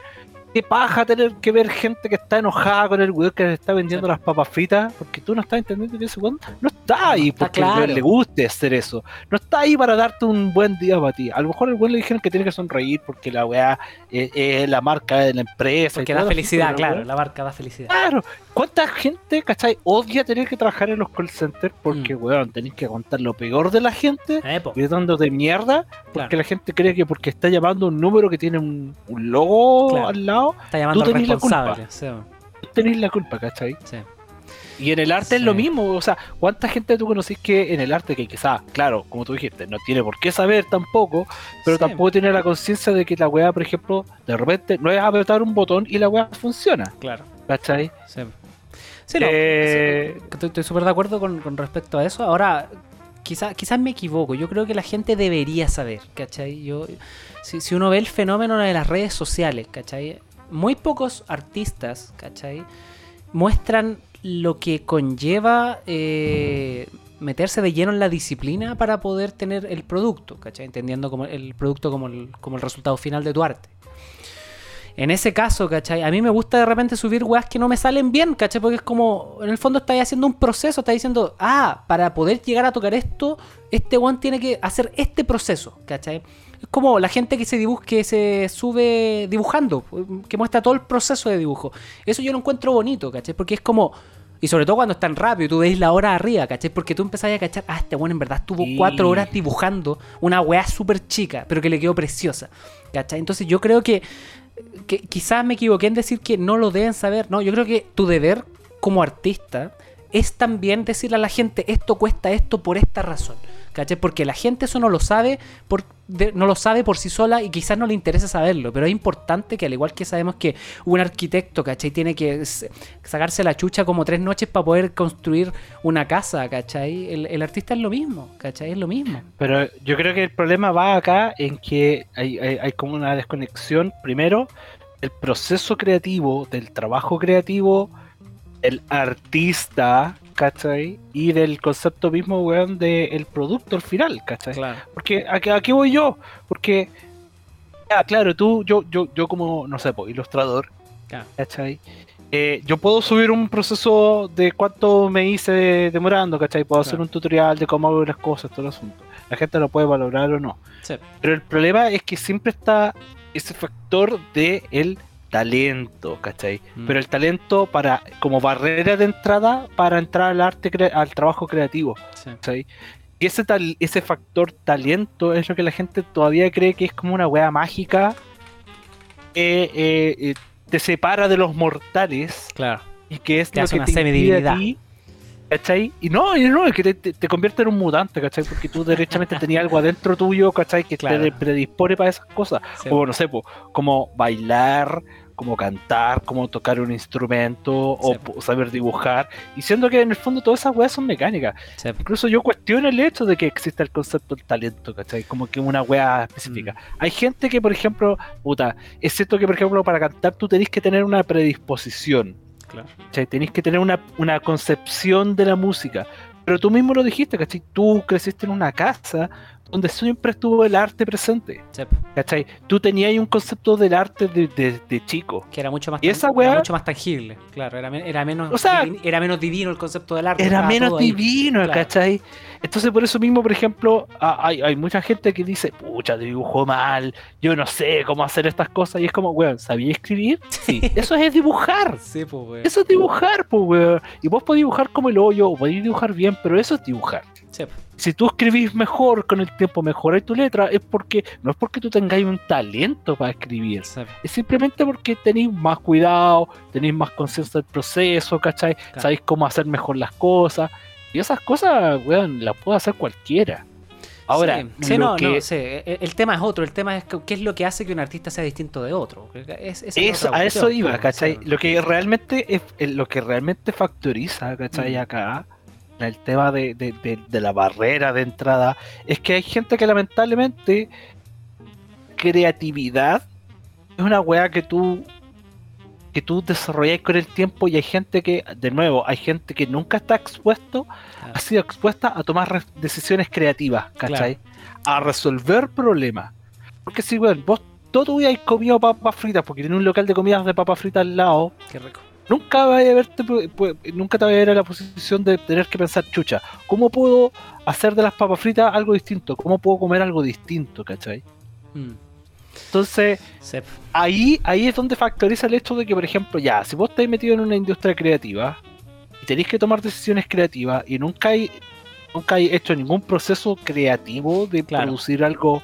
qué paja tener que ver gente que está enojada con el weón que le está vendiendo las papas fritas, porque tú no estás entendiendo que ese weón no está ahí porque claro. le guste hacer eso. No está ahí para darte un buen día para ti. A lo mejor el weón le dijeron que tiene que sonreír porque la weá es, es la marca de la empresa. Porque da felicidad, claro, la marca da felicidad. Claro, ¿cuánta gente, cachai, odia tener que trabajar en los call centers porque, Mm. weón, tenés que contar lo peor de la gente Eh, gritando de mierda porque claro. la gente cree que porque está llamando un número que tiene un, un logo Claro. al lado, Tú tenés la responsable. sí, tú tenés la culpa, ¿cachai? sí. Y en el arte es lo mismo, o sea, ¿cuánta gente tú conocís que en el arte que quizás, claro, como tú dijiste, no tiene por qué saber tampoco, pero Sí. tampoco tiene la conciencia de que la weá, por ejemplo, de repente no es apretar un botón y la weá funciona, Claro. ¿cachai? Sí, Sí, no, Eh, estoy estoy súper de acuerdo con, con respecto a eso. Ahora, quizás quizás me equivoco. Yo creo que la gente debería saber, ¿cachai? Yo, si, si uno ve el fenómeno de las redes sociales, ¿cachai? Muy pocos artistas, ¿cachai? Muestran lo que conlleva eh, meterse de lleno en la disciplina para poder tener el producto, ¿cachai? Entendiendo como el producto como el, resultado final de tu arte. En ese caso, ¿cachai? A mí me gusta de repente subir weas que no me salen bien, ¿cachai? Porque es como, en el fondo estáis haciendo un proceso, estáis diciendo, ah, para poder llegar a tocar esto, este one tiene que hacer este proceso, ¿cachai? Es como la gente que se dibuja, que se sube dibujando, que muestra todo el proceso de dibujo. Eso yo lo encuentro bonito, ¿cachai? Porque es como, y sobre todo cuando es tan rápido, tú veis la hora arriba, ¿cachai? Porque tú empezás a cachar, ah, este bueno en verdad estuvo Sí. cuatro horas dibujando una wea súper chica, pero que le quedó preciosa, ¿cachai? Entonces yo creo que que quizás me equivoqué en decir que no lo deben saber. No, yo creo que tu deber como artista es también decirle a la gente esto cuesta esto por esta razón. ¿Cachai? Porque la gente eso no lo sabe por, no lo sabe por sí sola y quizás no le interesa saberlo. Pero es importante que al igual que sabemos que un arquitecto, ¿cachai? Tiene que sacarse la chucha como tres noches para poder construir una casa, ¿cachai? El, el artista es lo mismo, ¿cachai? Es lo mismo. Pero yo creo que el problema va acá en que hay, hay- como una desconexión, primero, del proceso creativo, del trabajo creativo, el artista, ¿cachai? Y del concepto mismo, weón, del producto al final, ¿cachai? Claro. Porque aquí, aquí voy yo, porque, ya, claro, tú, yo, yo, yo como, no sé, pues, ilustrador, Claro. ¿cachai? Eh, yo puedo subir un proceso de cuánto me hice demorando, ¿cachai? Puedo hacer un tutorial de cómo hago las cosas, todo el asunto. La gente lo puede valorar o no. Sí. Pero el problema es que siempre está ese factor de el talento, ¿cachai? Mm. Pero el talento para como barrera de entrada para entrar al arte, al trabajo creativo, Sí. ¿cachai? Y ese, tal, ese factor talento es lo que la gente todavía cree que es como una wea mágica que eh, eh, te separa de los mortales Claro. y que es Te lo que una te impide a ti, ¿cachai? Y no, y no, es que te, te- te convierte en un mutante, ¿cachai? Porque tú derechamente tenías algo adentro tuyo, ¿cachai? Que Claro. te predispone para esas cosas. Sí. Como, no sé, po, como bailar, como cantar, como tocar un instrumento, o Sí. saber dibujar. Y siendo que en el fondo todas esas weas son mecánicas. Sí. Incluso yo cuestiono el hecho de que exista el concepto del talento, ¿cachai? Como que una wea específica. Mm. Hay gente que, por ejemplo, puta, es cierto que, por ejemplo, para cantar tú tenés que tener una predisposición. Claro. ¿cachai? Tenéis que tener una, una concepción de la música. Pero tú mismo lo dijiste, ¿cachai? Tú creciste en una casa donde siempre estuvo el arte presente, Sí. ¿cachai? Tú tenías un concepto del arte de, de- de chico. Que era mucho más, Y esa weá- era mucho más tangible, claro, era, men- era menos O sea- divin- era menos divino el concepto del arte. Era menos todo ahí. divino, Claro. ¿cachai? Entonces por eso mismo, por ejemplo, hay, hay mucha gente que dice, pucha, dibujo mal, yo no sé cómo hacer estas cosas. Y es como, weón, ¿sabía escribir? Sí. Eso es dibujar. Sí, pues, weón. Eso es dibujar, pues, weón. Y vos podés dibujar como el hoyo, o podés dibujar bien, pero eso es dibujar. Sí. Si tú escribís mejor con el tiempo, mejoras tu letra, es porque no es porque tú tengáis un talento para escribir. Sí, Es simplemente porque tenéis más cuidado, tenéis más conciencia del proceso, ¿cachai? Claro. Sabéis cómo hacer mejor las cosas. Y esas cosas, weón, las puede hacer cualquiera. Ahora, sí, sí, lo no, que- no, sí. El, el tema es otro, el tema es que- qué es lo que hace que un artista sea distinto de otro. Es, esa es Eso, a eso iba, pues, ¿cachai? Lo que realmente es, lo que realmente factoriza, ¿cachai? Mm. Acá, el tema de, de- de- de la barrera de entrada, es que hay gente que lamentablemente creatividad es una weá que tú que tú desarrollas con el tiempo y hay gente que, de nuevo, hay gente que nunca está expuesto, Claro. ha sido expuesta a tomar decisiones creativas, ¿cachai? A resolver problemas. Porque si, weón, vos vida has comido papas fritas, porque tiene un local de comidas de papas fritas al lado, Qué rico. Nunca vaya a verte, nunca te vaya a ver a la posición de tener que pensar, chucha, ¿cómo puedo hacer de las papas fritas algo distinto? ¿Cómo puedo comer algo distinto, cachai? Mm. Entonces, Sí. ahí, ahí es donde factoriza el hecho de que, por ejemplo, ya, si vos estáis metido en una industria creativa y tenéis que tomar decisiones creativas y nunca hay, nunca hay hecho ningún proceso creativo de Claro. producir algo,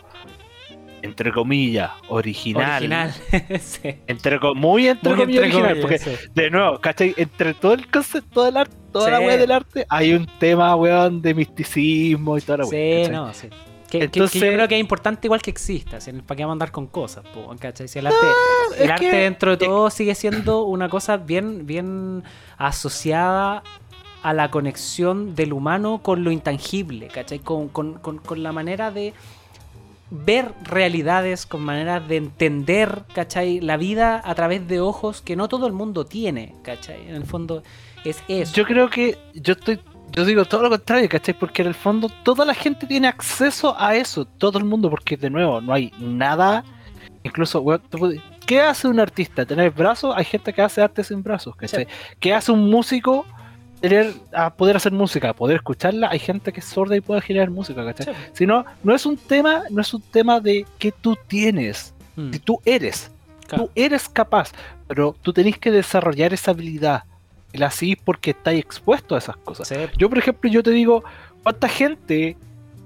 entre comillas, original. Original. sí. Entre, muy entre Muy comillas entre original, comillas, porque sí. de nuevo, ¿cachai? Entre todo el concepto del arte, toda la Sí. wea del arte, hay un tema, weón, de misticismo y toda la wea. Sí, no, sí. Que, Entonces- que yo creo que es importante igual que exista, si ¿para qué vamos a andar con cosas? ¿cachai? Si el arte, el arte que- dentro de todo sigue siendo una cosa bien, bien asociada a la conexión del humano con lo intangible, ¿cachai? Con, con- con- con la manera de ver realidades, con maneras de entender, ¿cachai? La vida a través de ojos que no todo el mundo tiene, ¿cachai? En el fondo es eso. Yo creo que yo estoy, yo digo todo lo contrario, ¿cachai? Porque en el fondo toda la gente tiene acceso a eso, todo el mundo, porque de nuevo no hay nada, incluso, weón, ¿qué hace un artista? ¿Tener brazos? Hay gente que hace arte sin brazos, ¿cachai? ¿Qué hace un músico? Tener, a poder hacer música, poder escucharla, hay gente que es sorda y puede generar música, ¿cachai? Sí. Si no, no es un tema, no es un tema de que tú tienes, Mm, si tú eres, claro. tú eres capaz, pero tú tenés que desarrollar esa habilidad. Y la así porque estás expuesto a esas cosas. Sí, Yo, por ejemplo, yo te digo, ¿cuánta gente,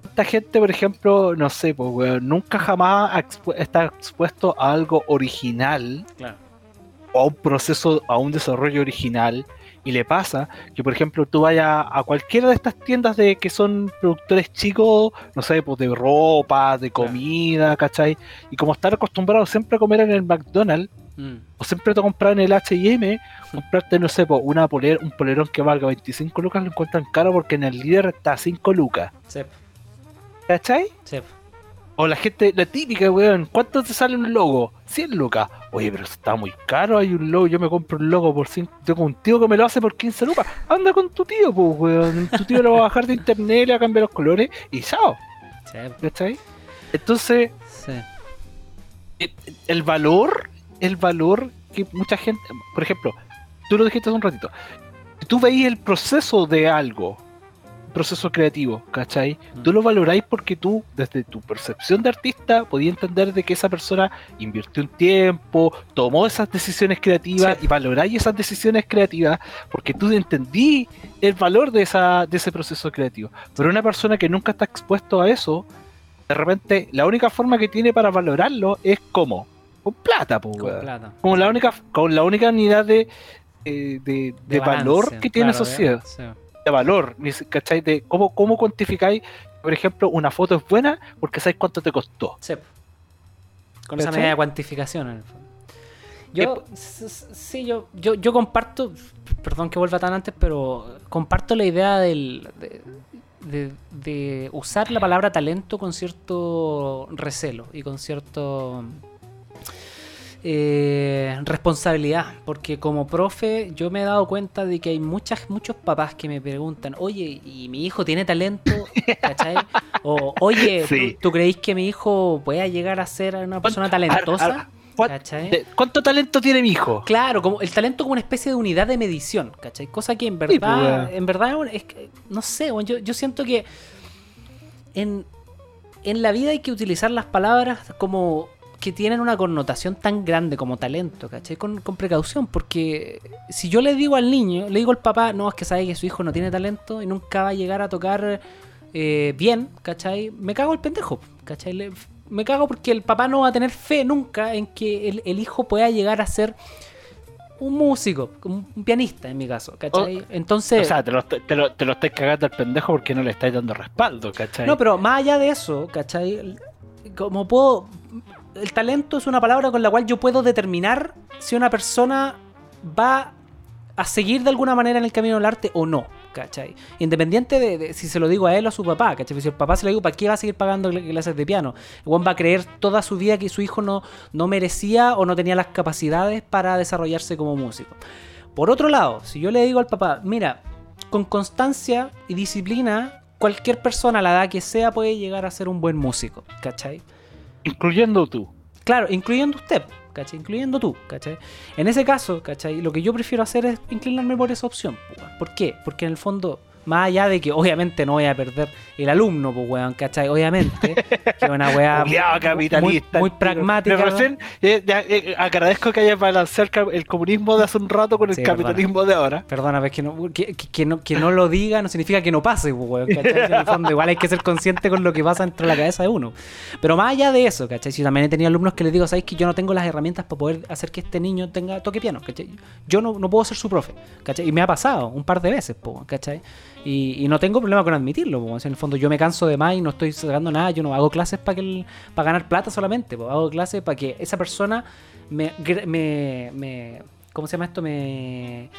cuánta gente, por ejemplo, no sé, pues, weón, nunca jamás expu- está expuesto a algo original claro. o a un proceso, a un desarrollo original? Y le pasa que, por ejemplo, tú vayas a cualquiera de estas tiendas de que son productores chicos, no sé, pues de ropa, de comida, ¿cachai? Y como estar acostumbrados siempre a comer en el McDonald's, Mm, o siempre te comprar en el H&M, comprarte, no sé, po, una poler, un polerón que valga 25 lucas lo encuentran caro porque en el líder está a 5 lucas. sí, ¿Cachai? sí. O la gente, la típica, weón, ¿cuánto te sale un logo? 100 lucas. Oye, pero está muy caro, hay un logo, yo me compro un logo por 5, tengo un tío que me lo hace por 15 lucas. Anda con tu tío, pues, weón. Tu tío lo va a bajar de internet, le va a cambiar los colores y chao. sí, ¿Cachai? Entonces, sí. el valor, el valor que mucha gente, por ejemplo, tú lo dijiste hace un ratito, si tú veis el proceso de algo, proceso creativo, ¿cachai? Tú lo valoráis porque tú, desde tu percepción de artista, podías entender de que esa persona invirtió un tiempo, tomó esas decisiones creativas Sí. y valoráis esas decisiones creativas porque tú entendí el valor de, esa, de ese proceso creativo. Pero una persona que nunca está expuesto a eso, de repente, la única forma que tiene para valorarlo es como, con plata, pues, Con plata. Como la única, con la única unidad de, eh, de, de valor balance, que tiene claro, sociedad sí. De valor, ¿cachai? De cómo, cómo cuantificáis, por ejemplo, una foto es buena porque sabéis cuánto te costó. Sí. Con esa medida de cuantificación en el fondo. Yo, s- sí, yo, yo, yo comparto, perdón que vuelva tan antes, pero comparto la idea del, de, de- de usar la palabra talento con cierto recelo y con cierto eh, responsabilidad, porque como profe yo me he dado cuenta de que hay muchas, muchos papás que me preguntan, oye, ¿y mi hijo tiene talento? ¿Cachai? O, oye, Sí. ¿tú, tú creéis que mi hijo pueda llegar a ser una persona ¿Cuánto- talentosa? ar- ar- cuán- ¿Cachai? ¿Cuánto talento tiene mi hijo? Claro, como el talento como una especie de unidad de medición, ¿cachai? Cosa que en Sí, pues, verdad, weón. en verdad es que, no sé, yo, yo siento que en, en la vida hay que utilizar las palabras como que tienen una connotación tan grande como talento, ¿cachai? Con, con precaución, porque si yo le digo al niño, le digo al papá, no, es que sabe que su hijo no tiene talento y nunca va a llegar a tocar eh, bien, ¿cachai? Me cago el pendejo, ¿cachai? Le- me cago porque el papá no va a tener fe nunca en que el, el hijo pueda llegar a ser un músico, un, un pianista en mi caso, ¿cachai? Entonces... O sea, te lo, te, lo, te lo estáis cagando al pendejo porque no le estáis dando respaldo, ¿cachai? No, pero más allá de eso, ¿cachai? Como puedo. El talento es una palabra con la cual yo puedo determinar si una persona va a seguir de alguna manera en el camino del arte o no, ¿cachai? Independiente de, si se lo digo a él o a su papá, ¿cachai? Si el papá se lo digo, ¿para qué va a seguir pagando cl- clases de piano? Weón va a creer toda su vida que su hijo no, no merecía o no tenía las capacidades para desarrollarse como músico. Por otro lado, si yo le digo al papá, mira, con constancia y disciplina, cualquier persona a la edad que sea puede llegar a ser un buen músico, ¿cachai? Incluyendo tú. Claro, incluyendo usted, ¿cachai? Incluyendo tú, ¿cachai? En ese caso, ¿cachai? Lo que yo prefiero hacer es inclinarme por esa opción. weón. ¿Por qué? Porque en el fondo, más allá de que obviamente no voy a perder el alumno, pues, weón, ¿cachai? Obviamente, que una weá muy, capitalista. muy pragmática. Me recién, eh, ya, eh, agradezco que hayas balanceado el, comunismo de hace un rato con el Sí, capitalismo de ahora. Perdona, pero es que no, que, que- que no, que no lo diga no significa que no pase, pues, weón, ¿cachai? En el fondo, igual hay que ser consciente con lo que pasa dentro de la cabeza de uno. Pero más allá de eso, ¿cachai? Si también he tenido alumnos que les digo, ¿sabéis que yo no tengo las herramientas para poder hacer que este niño tenga toque piano, ¿cachai? Yo no, no puedo ser su profe, ¿cachai? Y me ha pasado un par de veces, po, ¿cachai? Y, y no tengo problema con admitirlo, po, en el fondo yo me canso de más y no estoy sacando nada, yo no hago clases para para ganar plata solamente, po, hago clases para que esa persona me, me, me ¿cómo se llama esto? Me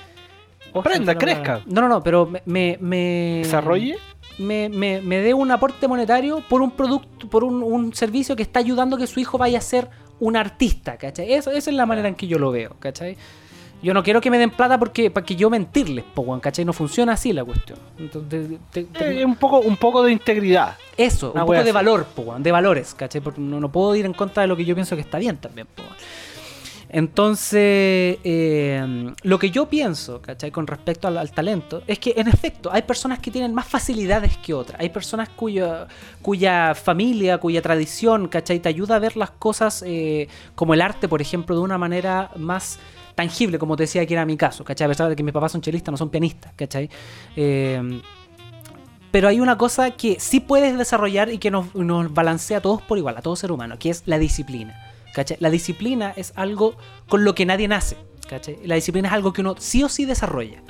Aprenda, crezca. No, no, no, pero me, me, me- Desarrolle. me, me, me dé un aporte monetario por un producto, por un, un servicio que está ayudando a que su hijo vaya a ser un artista, ¿cachai? Eso, esa es la manera en que yo lo veo, ¿cachai? Yo no quiero que me den plata porque para que yo mentirles, po, ¿cachai? No funciona así la cuestión. Entonces, te- te- Eh, un, poco, un poco de integridad. eso, una un poco de valor, po, de valores, ¿cachai? Porque no, no puedo ir en contra de lo que yo pienso que está bien también, po. Entonces, eh, lo que yo pienso, ¿cachai? Con respecto al, al talento, es que en efecto hay personas que tienen más facilidades que otras. Hay personas cuya, cuya familia, cuya tradición, ¿cachai? Te ayuda a ver las cosas eh, como el arte, por ejemplo, de una manera más tangible, como te decía que era mi caso, ¿cachai? A pesar de que mis papás son chelistas, no son pianistas, ¿cachai? Eh, pero hay una cosa que sí puedes desarrollar y que nos, balancea a todos por igual, a todo ser humano, que es la disciplina. ¿cachai? La disciplina es algo con lo que nadie nace. ¿cachai? La disciplina es algo que uno sí o sí desarrolla.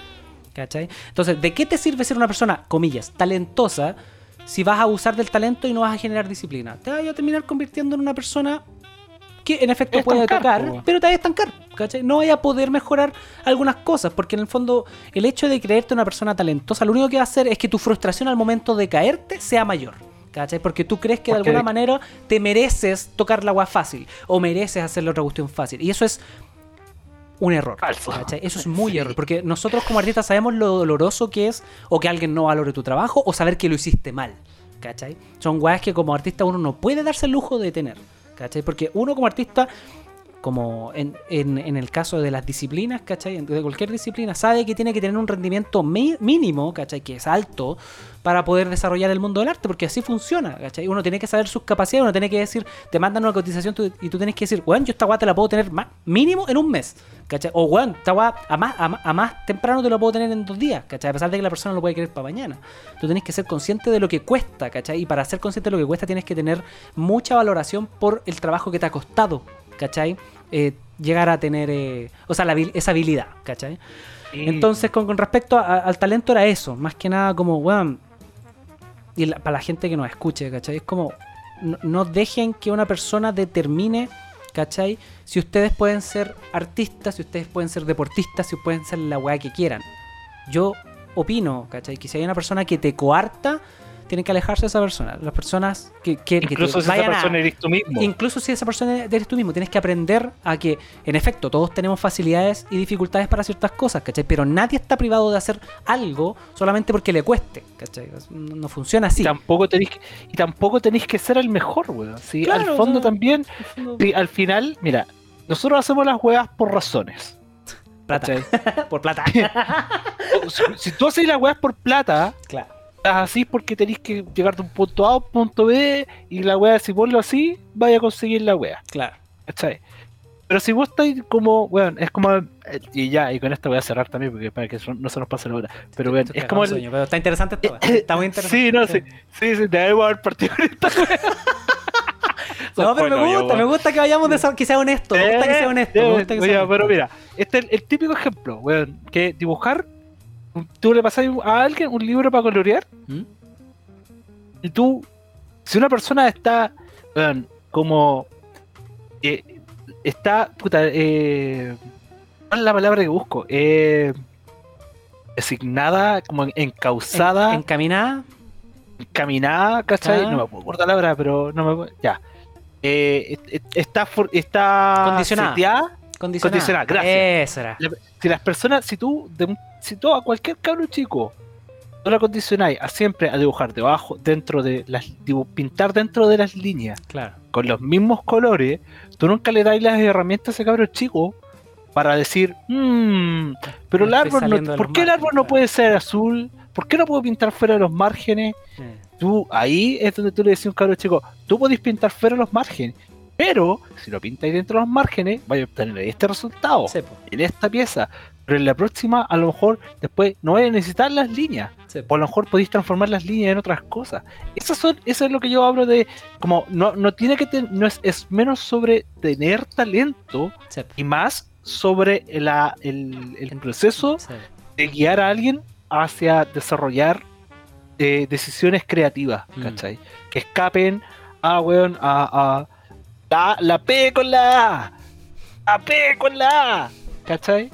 ¿cachai? Entonces, ¿de qué te sirve ser una persona, comillas, talentosa si vas a abusar del talento y no vas a generar disciplina? Te vas a terminar convirtiendo en una persona que en efecto puede Estancar, tocar, po. pero te vas a estancar, ¿cachai? No vaya a poder mejorar algunas cosas, porque en el fondo el hecho de creerte una persona talentosa, lo único que va a hacer es que tu frustración al momento de caerte sea mayor. ¿Cachai? Porque tú crees que de alguna manera te mereces tocar la agua fácil o mereces hacer la otra cuestión fácil. Y eso es un error. Falso. ¿cachai? Eso es muy Sí. error. Porque nosotros como artistas sabemos lo doloroso que es o que alguien no valore tu trabajo o saber que lo hiciste mal. ¿Cachai? Son weas que como artista uno no puede darse el lujo de tener. ¿Cachai? Porque uno como artista, como en, en- el caso de las disciplinas, ¿cachai? De cualquier disciplina, sabe que tiene que tener un rendimiento mi- mínimo, ¿cachai? Que es alto para poder desarrollar el mundo del arte, porque así funciona, ¿cachai? Uno tiene que saber sus capacidades, uno tiene que decir, te mandan una cotización y tú tienes que decir, weón, yo esta weá te la puedo tener más, mínimo en un mes, ¿cachai? O weón, esta weá a más, a, más, a más temprano te lo puedo tener en dos días, ¿cachai? A pesar de que la persona lo puede querer para mañana. Tú tienes que ser consciente de lo que cuesta, ¿cachai? Y para ser consciente de lo que cuesta tienes que tener mucha valoración por el trabajo que te ha costado, ¿cachai? Eh, llegar a tener, eh, o sea, la esa habilidad, ¿cachai? Entonces, con, con respecto a- al talento era eso, más que nada como, weón, y la- para la gente que nos escuche, ¿cachai? Es como, no, no dejen que una persona determine, ¿cachai? Si ustedes pueden ser artistas, si ustedes pueden ser deportistas, si pueden ser la weá que quieran. Yo opino, ¿cachai? Que si hay una persona que te coarta, tienen que alejarse de esa persona. Las personas que, que, que te Incluso si esa a- persona eres tú mismo. Incluso si esa persona eres tú mismo, tienes que aprender a que, en efecto, todos tenemos facilidades y dificultades para ciertas cosas, ¿cachai? Pero nadie está privado de hacer algo solamente porque le cueste, ¿cachai? No, no funciona así. Y tampoco tenéis que, y tampoco tenéis que ser el mejor, weón. Sí, Claro, al fondo también, sí, al final, mira, nosotros hacemos las weas por razones. Plata. Por plata. Si, si tú haces las weas por plata, claro. Estás así porque tenéis que llegar de un punto A a un punto B y la wea, si ponlo así, vaya a conseguir la wea. Claro. ¿Cachai? Pero si vos estáis como, weón, es como. eh, Y ya, y con esto voy a cerrar también porque para que no se nos pase la hora. Pero weón, es como. cagado de el- sueño, pero está interesante esto. Está muy interesante. Sí, no, sí, sí, sí, debemos haber partido en esta wea. No, pero me gusta, yo, me gusta que vayamos de que sea honesto. Me gusta que sea honesto. Me gusta que sea Oye, pero mira, este es el, el típico ejemplo, weón, que dibujar, tú le pasas a alguien un libro para colorear ¿Mm? y tú, si una persona está, como, eh, está, puta, eh, ¿cuál es la palabra que busco? Eh, designada, como encausada, En- encaminada. encaminada, ¿cachai? Ah. No me acordar la palabra, pero no me acuerdo- ya. Eh, est- est- está, está Condicionada. seteada. Condicionada. Condicionada, gracias. Eso era. La- si las personas, si tú, de un- si tú a cualquier cabro chico, tú la condicionáis a siempre a dibujar debajo, dentro de las, pintar dentro de las líneas, Claro. con los mismos colores, tú nunca le das las herramientas a ese cabro chico para decir, "Mm, pero el árbol no, ¿por qué el árbol no puede ser azul? ¿Por qué no puedo pintar fuera de los márgenes? Tú, ahí es donde tú le decís a un cabro chico, tú podés pintar fuera de los márgenes, pero si lo pintáis dentro de los márgenes, vais a obtener este resultado sí, en esta pieza. Pero en la próxima, a lo mejor después no vais a necesitar las líneas. sí, O a lo mejor podéis transformar las líneas en otras cosas. Esas son, eso es lo que yo hablo de. Como no, no tiene que ten- no es, es menos sobre tener talento sí, y más sobre la, el, el proceso sí. de guiar a alguien hacia desarrollar eh, decisiones creativas, Mm. ¿cachai? Que escapen a, weón, a, a la, la P con la A, la P con la A, ¿cachai?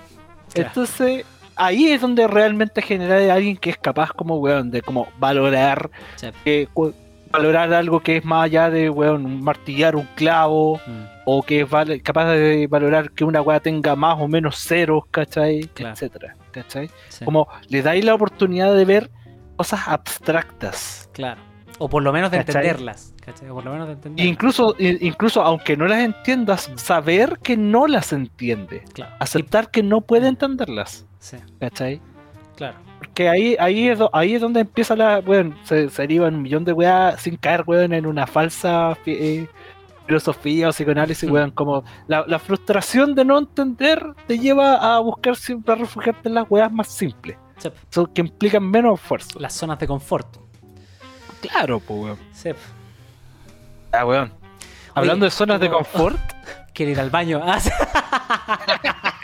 Entonces, ahí es donde realmente genera a alguien que es capaz como, weón, de como valorar, Sí. eh, valorar algo que es más allá de, weón, martillar un clavo, Mm, o que es val- capaz de valorar que una weá tenga más o menos ceros, ¿cachai? Claro. Etcétera, ¿cachai? sí, Como le dais la oportunidad de ver cosas abstractas. Claro. O por lo menos de ¿Cachai? entenderlas. ¿cachai? O por lo menos de entenderlas. incluso, incluso aunque no las entiendas, Mm. saber que no las entiende. Claro. Aceptar que no puede entenderlas. Sí, ¿Cachai? claro. Porque ahí, ahí, es, ahí es donde empieza la. Bueno, se, se derivan un millón de weas sin caer, weón, en una falsa eh, filosofía o psicoanálisis, Mm. weón. Como la, la frustración de no entender te lleva a buscar siempre a refugiarte en las weas más simples. Sí, que implican menos esfuerzo. Las zonas de confort. Claro, pues, weón. Sí. Ah, weón. Hablando de zonas de confort, Quiere ir al baño. Ah.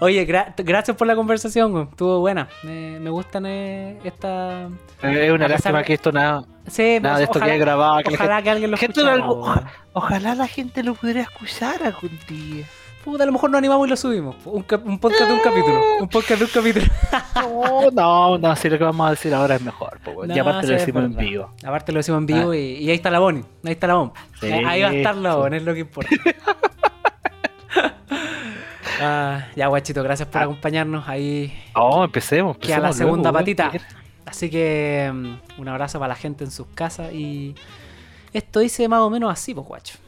Oye, gra- gracias por la conversación, güey. Estuvo buena. Me, me gustan eh, esta. eh, es una lástima que esto nada, Sí, nada de esto ojalá, quede grabado. Que la ojalá que alguien lo gente- gente oja- ojalá la gente lo pudiera escuchar algún día. Puta, a lo mejor nos animamos y lo subimos. Un, podcast de un capítulo. Un podcast de un capítulo. No, no, no, si lo que vamos a decir ahora es mejor. No, y aparte sí, lo decimos en vivo. Aparte lo decimos en vivo y, y ahí está la Bonnie. Ahí está la Bonnie. Sí, ahí va a estar la sí. Bonnie, es lo que importa. Ah, ya, guachito, gracias por Ah. acompañarnos. Ahí No, empecemos. queda la empecemos segunda luego, patita. Así que mm, un abrazo para la gente en sus casas y esto dice más o menos así, pues, guacho.